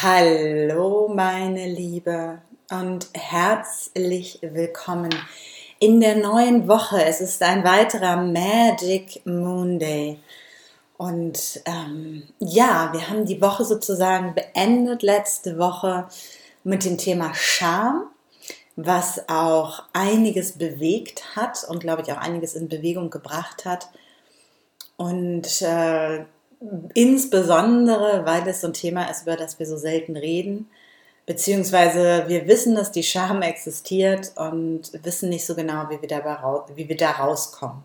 Hallo meine Liebe und herzlich willkommen in der neuen Woche. Es ist ein weiterer Magic Moon Day. Und ähm, ja, wir haben die Woche sozusagen beendet letzte Woche mit dem Thema Scham, was auch einiges bewegt hat und glaube ich auch einiges in Bewegung gebracht hat. Und äh, insbesondere, weil es so ein Thema ist, über das wir so selten reden, beziehungsweise wir wissen, dass die Scham existiert und wissen nicht so genau, wie wir, dabei wie wir da rauskommen.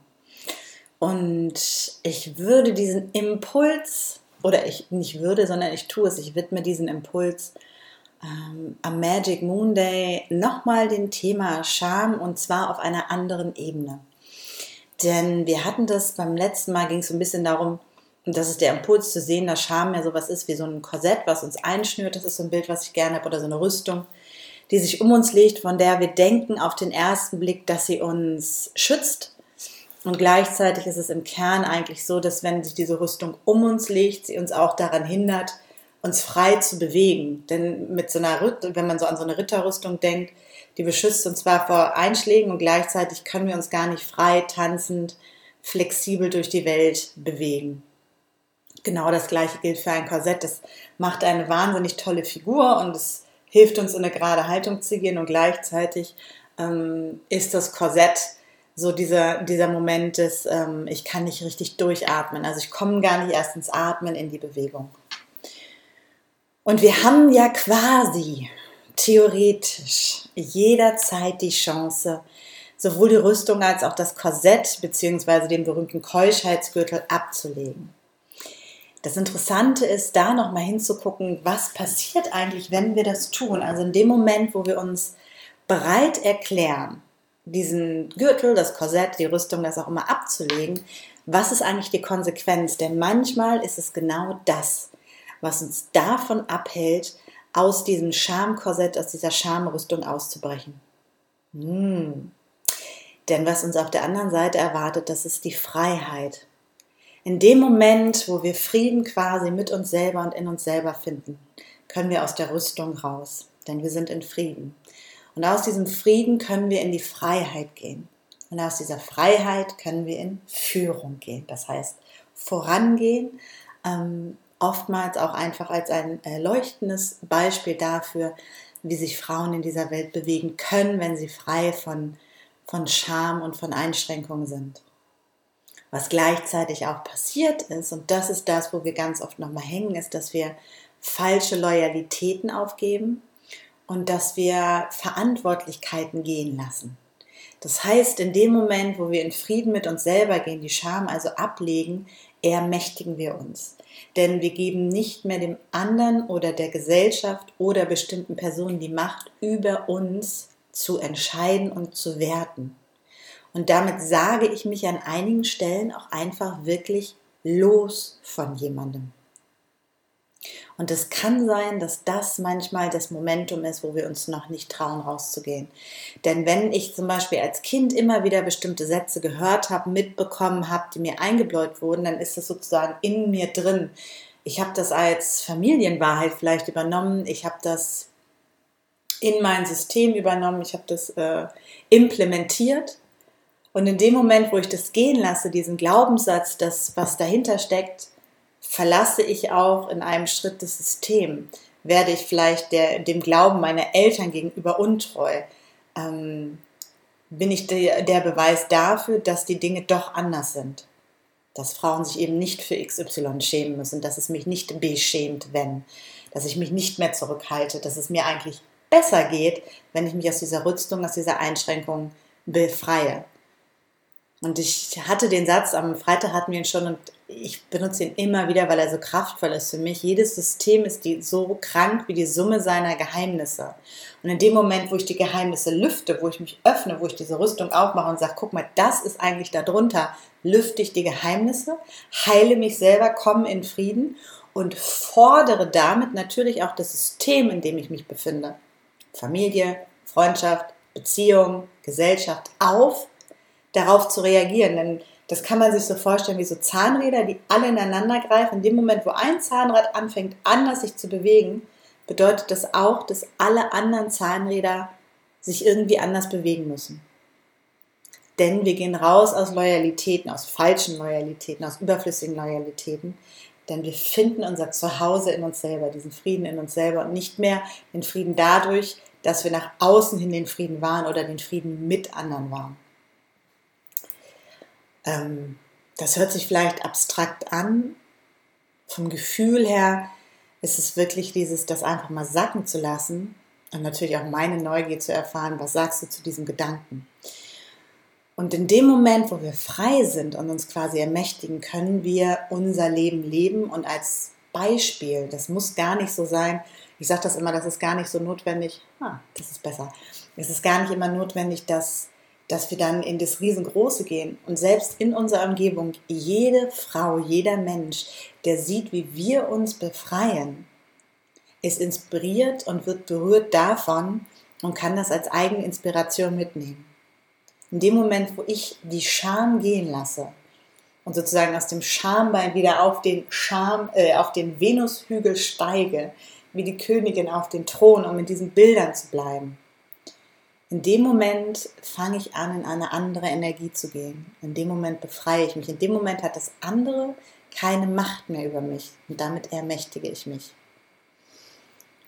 Und ich würde diesen Impuls, oder ich nicht würde, sondern ich tue es, ich widme diesen Impuls ähm, am Magic Moon Day nochmal dem Thema Scham und zwar auf einer anderen Ebene. Denn wir hatten das beim letzten Mal, ging es so ein bisschen darum, und das ist der Impuls zu sehen, dass Scham ja sowas ist wie so ein Korsett, was uns einschnürt. Das ist so ein Bild, was ich gerne habe, oder so eine Rüstung, die sich um uns legt, von der wir denken auf den ersten Blick, dass sie uns schützt. Und gleichzeitig ist es im Kern eigentlich so, dass wenn sich diese Rüstung um uns legt, sie uns auch daran hindert, uns frei zu bewegen. Denn mit so einer, wenn man so an so eine Ritterrüstung denkt, die beschützt uns zwar vor Einschlägen und gleichzeitig können wir uns gar nicht frei tanzend, flexibel durch die Welt bewegen. Genau das gleiche gilt für ein Korsett. Das macht eine wahnsinnig tolle Figur und es hilft uns in eine gerade Haltung zu gehen und gleichzeitig ähm, ist das Korsett so dieser, dieser Moment des, ähm, ich kann nicht richtig durchatmen. Also ich komme gar nicht erst ins Atmen, in die Bewegung. Und wir haben ja quasi theoretisch jederzeit die Chance, sowohl die Rüstung als auch das Korsett bzw. den berühmten Keuschheitsgürtel abzulegen. Das Interessante ist, da nochmal hinzugucken, was passiert eigentlich, wenn wir das tun. Also in dem Moment, wo wir uns bereit erklären, diesen Gürtel, das Korsett, die Rüstung, das auch immer abzulegen, was ist eigentlich die Konsequenz? Denn manchmal ist es genau das, was uns davon abhält, aus diesem Schamkorsett, aus dieser Schamrüstung auszubrechen. Hm. Denn was uns auf der anderen Seite erwartet, das ist die Freiheit in dem Moment, wo wir Frieden quasi mit uns selber und in uns selber finden, können wir aus der Rüstung raus, denn wir sind in Frieden. Und aus diesem Frieden können wir in die Freiheit gehen. Und aus dieser Freiheit können wir in Führung gehen. Das heißt, vorangehen, ähm, oftmals auch einfach als ein äh, leuchtendes Beispiel dafür, wie sich Frauen in dieser Welt bewegen können, wenn sie frei von, von Scham und von Einschränkungen sind. Was gleichzeitig auch passiert ist, und das ist das, wo wir ganz oft nochmal hängen, ist, dass wir falsche Loyalitäten aufgeben und dass wir Verantwortlichkeiten gehen lassen. Das heißt, in dem Moment, wo wir in Frieden mit uns selber gehen, die Scham also ablegen, ermächtigen wir uns. Denn wir geben nicht mehr dem anderen oder der Gesellschaft oder bestimmten Personen die Macht, über uns zu entscheiden und zu werten. Und damit sage ich mich an einigen Stellen auch einfach wirklich los von jemandem. Und es kann sein, dass das manchmal das Momentum ist, wo wir uns noch nicht trauen, rauszugehen. Denn wenn ich zum Beispiel als Kind immer wieder bestimmte Sätze gehört habe, mitbekommen habe, die mir eingebläut wurden, dann ist das sozusagen in mir drin. Ich habe das als Familienwahrheit vielleicht übernommen. Ich habe das in mein System übernommen. Ich habe das äh, implementiert. Und in dem Moment, wo ich das gehen lasse, diesen Glaubenssatz, das, was dahinter steckt, verlasse ich auch in einem Schritt das System. Werde ich vielleicht der, dem Glauben meiner Eltern gegenüber untreu? Ähm, bin ich der, der Beweis dafür, dass die Dinge doch anders sind? Dass Frauen sich eben nicht für XY schämen müssen, dass es mich nicht beschämt, wenn, dass ich mich nicht mehr zurückhalte, dass es mir eigentlich besser geht, wenn ich mich aus dieser Rüstung, aus dieser Einschränkung befreie. Und ich hatte den Satz, am Freitag hatten wir ihn schon und ich benutze ihn immer wieder, weil er so kraftvoll ist für mich. Jedes System ist die, so krank wie die Summe seiner Geheimnisse. Und in dem Moment, wo ich die Geheimnisse lüfte, wo ich mich öffne, wo ich diese Rüstung aufmache und sage, guck mal, das ist eigentlich darunter, lüfte ich die Geheimnisse, heile mich selber, komme in Frieden und fordere damit natürlich auch das System, in dem ich mich befinde. Familie, Freundschaft, Beziehung, Gesellschaft auf, darauf zu reagieren. Denn das kann man sich so vorstellen wie so Zahnräder, die alle ineinander greifen. In dem Moment, wo ein Zahnrad anfängt, anders sich zu bewegen, bedeutet das auch, dass alle anderen Zahnräder sich irgendwie anders bewegen müssen. Denn wir gehen raus aus Loyalitäten, aus falschen Loyalitäten, aus überflüssigen Loyalitäten. Denn wir finden unser Zuhause in uns selber, diesen Frieden in uns selber und nicht mehr den Frieden dadurch, dass wir nach außen hin den Frieden waren oder den Frieden mit anderen waren. Ähm, das hört sich vielleicht abstrakt an. Vom Gefühl her ist es wirklich dieses, das einfach mal sacken zu lassen und natürlich auch meine Neugier zu erfahren, was sagst du zu diesem Gedanken. Und in dem Moment, wo wir frei sind und uns quasi ermächtigen, können wir unser Leben leben. Und als Beispiel, das muss gar nicht so sein, ich sage das immer, das ist gar nicht so notwendig, ah, das ist besser, es ist gar nicht immer notwendig, dass dass wir dann in das Riesengroße gehen und selbst in unserer Umgebung jede Frau, jeder Mensch, der sieht, wie wir uns befreien, ist inspiriert und wird berührt davon und kann das als eigene Inspiration mitnehmen. In dem Moment, wo ich die Scham gehen lasse und sozusagen aus dem Schambein wieder auf den Scham, äh, auf den Venushügel steige, wie die Königin auf den Thron, um in diesen Bildern zu bleiben, in dem Moment fange ich an, in eine andere Energie zu gehen. In dem Moment befreie ich mich. In dem Moment hat das andere keine Macht mehr über mich. Und damit ermächtige ich mich.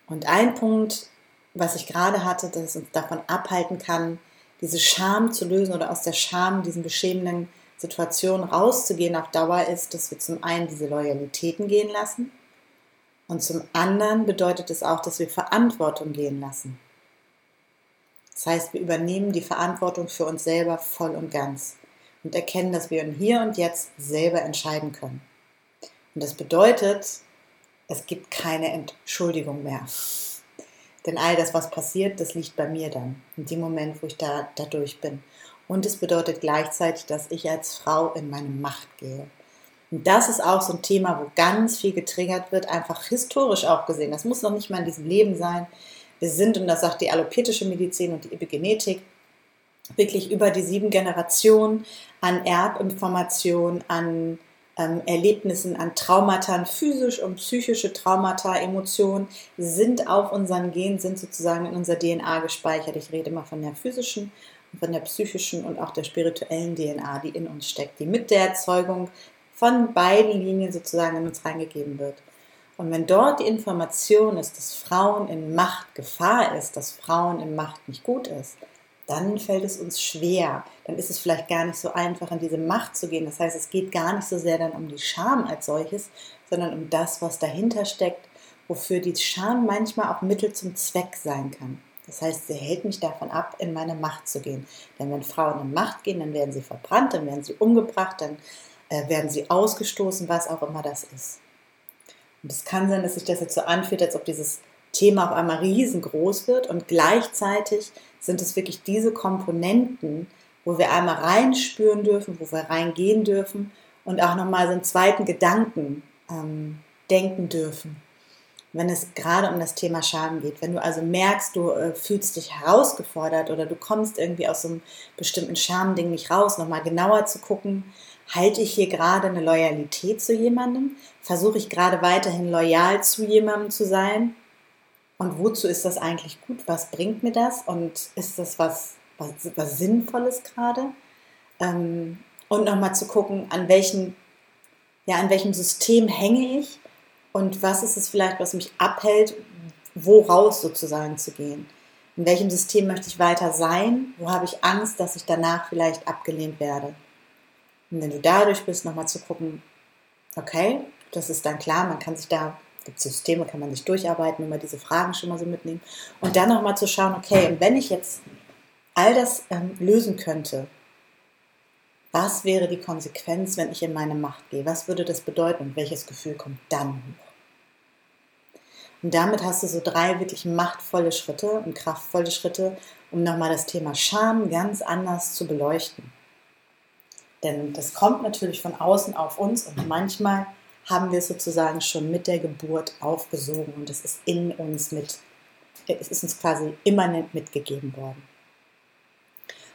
Und ein Punkt, was ich gerade hatte, das uns davon abhalten kann, diese Scham zu lösen oder aus der Scham, diesen beschämenden Situationen rauszugehen auf Dauer, ist, dass wir zum einen diese Loyalitäten gehen lassen und zum anderen bedeutet es auch, dass wir Verantwortung gehen lassen. Das heißt, wir übernehmen die Verantwortung für uns selber voll und ganz und erkennen, dass wir Hier und Jetzt selber entscheiden können. Und das bedeutet, es gibt keine Entschuldigung mehr. Denn all das, was passiert, das liegt bei mir dann, in dem Moment, wo ich da, da durch bin. Und es bedeutet gleichzeitig, dass ich als Frau in meine Macht gehe. Und das ist auch so ein Thema, wo ganz viel getriggert wird, einfach historisch auch gesehen. Das muss noch nicht mal in diesem Leben sein. Wir sind, und das sagt die allopathetische Medizin und die Epigenetik, wirklich über die sieben Generationen an Erbinformationen, an ähm, Erlebnissen, an Traumata, physisch und psychische Traumata, Emotionen sind auf unseren Gen, sind sozusagen in unserer DNA gespeichert. Ich rede immer von der physischen und von der psychischen und auch der spirituellen DNA, die in uns steckt, die mit der Erzeugung von beiden Linien sozusagen in uns reingegeben wird. Und wenn dort die Information ist, dass Frauen in Macht Gefahr ist, dass Frauen in Macht nicht gut ist, dann fällt es uns schwer. Dann ist es vielleicht gar nicht so einfach, in diese Macht zu gehen. Das heißt, es geht gar nicht so sehr dann um die Scham als solches, sondern um das, was dahinter steckt, wofür die Scham manchmal auch Mittel zum Zweck sein kann. Das heißt, sie hält mich davon ab, in meine Macht zu gehen. Denn wenn Frauen in Macht gehen, dann werden sie verbrannt, dann werden sie umgebracht, dann äh, werden sie ausgestoßen, was auch immer das ist. Und es kann sein, dass sich das jetzt so anfühlt, als ob dieses Thema auf einmal riesengroß wird und gleichzeitig sind es wirklich diese Komponenten, wo wir einmal reinspüren dürfen, wo wir reingehen dürfen und auch nochmal so einen zweiten Gedanken ähm, denken dürfen, wenn es gerade um das Thema Scham geht. Wenn du also merkst, du äh, fühlst dich herausgefordert oder du kommst irgendwie aus so einem bestimmten Schamding nicht raus, nochmal genauer zu gucken, Halte ich hier gerade eine Loyalität zu jemandem? Versuche ich gerade weiterhin loyal zu jemandem zu sein? Und wozu ist das eigentlich gut? Was bringt mir das? Und ist das was, was, was Sinnvolles gerade? Ähm, und nochmal zu gucken, an welchem, ja, an welchem System hänge ich und was ist es vielleicht, was mich abhält, woraus sozusagen zu gehen. In welchem System möchte ich weiter sein? Wo habe ich Angst, dass ich danach vielleicht abgelehnt werde? Und wenn du dadurch bist, nochmal zu gucken, okay, das ist dann klar, man kann sich da, gibt Systeme, kann man sich durcharbeiten, immer diese Fragen schon mal so mitnehmen. Und dann nochmal zu schauen, okay, und wenn ich jetzt all das ähm, lösen könnte, Was wäre die Konsequenz, wenn ich in meine Macht gehe? Was würde das bedeuten und welches Gefühl kommt dann hoch? Und damit hast du so drei wirklich machtvolle Schritte und kraftvolle Schritte, um nochmal das Thema Scham ganz anders zu beleuchten. Denn das kommt natürlich von außen auf uns und manchmal haben wir es sozusagen schon mit der Geburt aufgesogen und es ist in uns mit, es ist uns quasi immanent mitgegeben worden.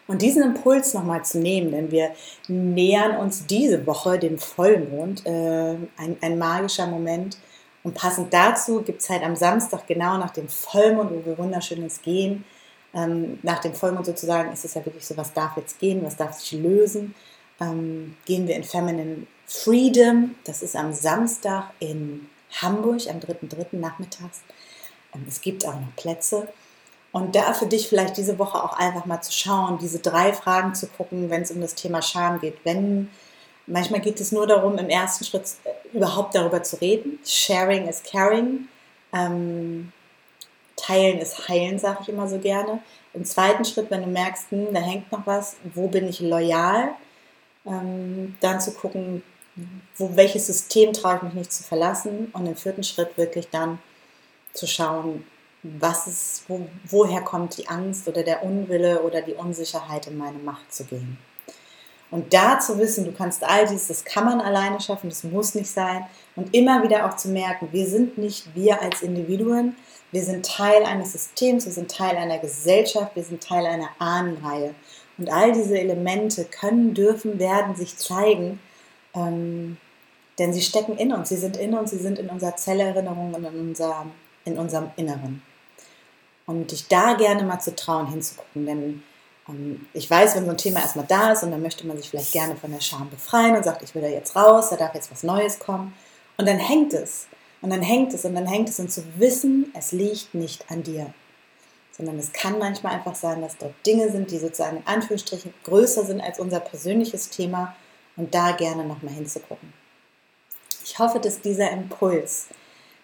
Und diesen Impuls nochmal zu nehmen, denn wir nähern uns diese Woche dem Vollmond, äh, ein, ein magischer Moment. Und passend dazu gibt es halt am Samstag, genau nach dem Vollmond, wo wir wunderschönes gehen, ähm, nach dem Vollmond sozusagen ist es ja wirklich so, was darf jetzt gehen, was darf sich lösen, ähm, gehen wir in Feminine Freedom. Das ist am Samstag in Hamburg, am 3.3. nachmittags. Ähm, es gibt auch noch Plätze. Und da für dich vielleicht diese Woche auch einfach mal zu schauen, diese drei Fragen zu gucken, wenn es um das Thema Scham geht. Wenn manchmal geht es nur darum, im ersten Schritt äh, überhaupt darüber zu reden. Sharing is caring. Ähm, teilen ist heilen, sage ich immer so gerne. Im zweiten Schritt, wenn du merkst, hm, da hängt noch was, wo bin ich loyal, ähm, dann zu gucken, wo, welches System traue ich mich nicht zu verlassen und im vierten Schritt wirklich dann zu schauen, was ist, wo, woher kommt die Angst oder der Unwille oder die Unsicherheit in meine Macht zu gehen. Und da zu wissen, du kannst all dies, das kann man alleine schaffen, das muss nicht sein. Und immer wieder auch zu merken, wir sind nicht wir als Individuen, wir sind Teil eines Systems, wir sind Teil einer Gesellschaft, wir sind Teil einer Ahnenreihe. Und all diese Elemente können, dürfen, werden sich zeigen, ähm, denn sie stecken in uns, sie sind in uns, sie sind in unserer Zellerinnerung und in, unser, in unserem Inneren. Und dich da gerne mal zu trauen, hinzugucken, denn ähm, ich weiß, wenn so ein Thema erstmal da ist und dann möchte man sich vielleicht gerne von der Scham befreien und sagt, ich will da jetzt raus, da darf jetzt was Neues kommen. Und dann hängt es. Und dann hängt es und dann hängt es und zu wissen, es liegt nicht an dir sondern es kann manchmal einfach sein, dass dort Dinge sind, die sozusagen in Anführungsstrichen größer sind als unser persönliches Thema und da gerne nochmal hinzugucken. Ich hoffe, dass dieser Impuls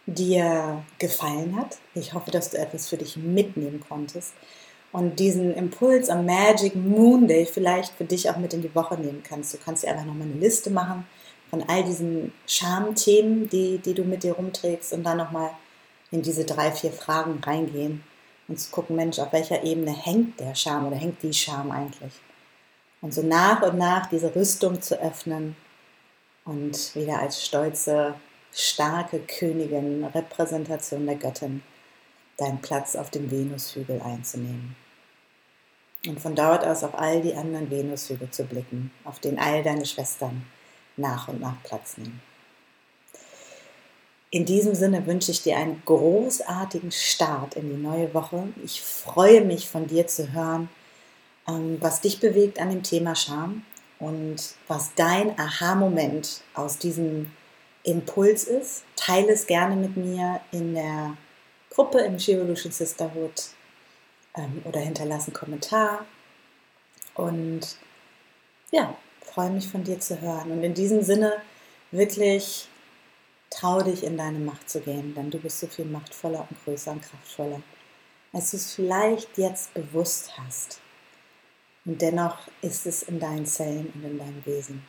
dir gefallen hat. Ich hoffe, dass du etwas für dich mitnehmen konntest und diesen Impuls am Magic Moon Day vielleicht für dich auch mit in die Woche nehmen kannst. Du kannst dir einfach nochmal eine Liste machen von all diesen Schamthemen, die, die du mit dir rumträgst und dann nochmal in diese drei, vier Fragen reingehen und zu gucken, Mensch, auf welcher Ebene hängt der Scham oder hängt die Scham eigentlich? Und so nach und nach diese Rüstung zu öffnen und wieder als stolze, starke Königin, Repräsentation der Göttin, deinen Platz auf dem Venushügel einzunehmen. Und von dort aus auf all die anderen Venushügel zu blicken, auf denen all deine Schwestern nach und nach Platz nehmen. In diesem Sinne wünsche ich dir einen großartigen Start in die neue Woche. Ich freue mich von dir zu hören, ähm, was dich bewegt an dem Thema Scham und was dein Aha-Moment aus diesem Impuls ist. Teile es gerne mit mir in der Gruppe im She Evolution Sisterhood ähm, oder hinterlasse einen Kommentar. Und ja, freue mich von dir zu hören. Und in diesem Sinne wirklich Trau dich in deine Macht zu gehen, denn du bist so viel machtvoller und größer und kraftvoller, als du es vielleicht jetzt bewusst hast. Und dennoch ist es in deinen Zellen und in deinem Wesen.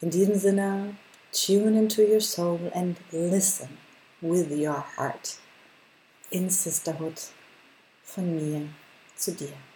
In diesem Sinne, tune into your soul and listen with your heart in Sisterhood von mir zu dir.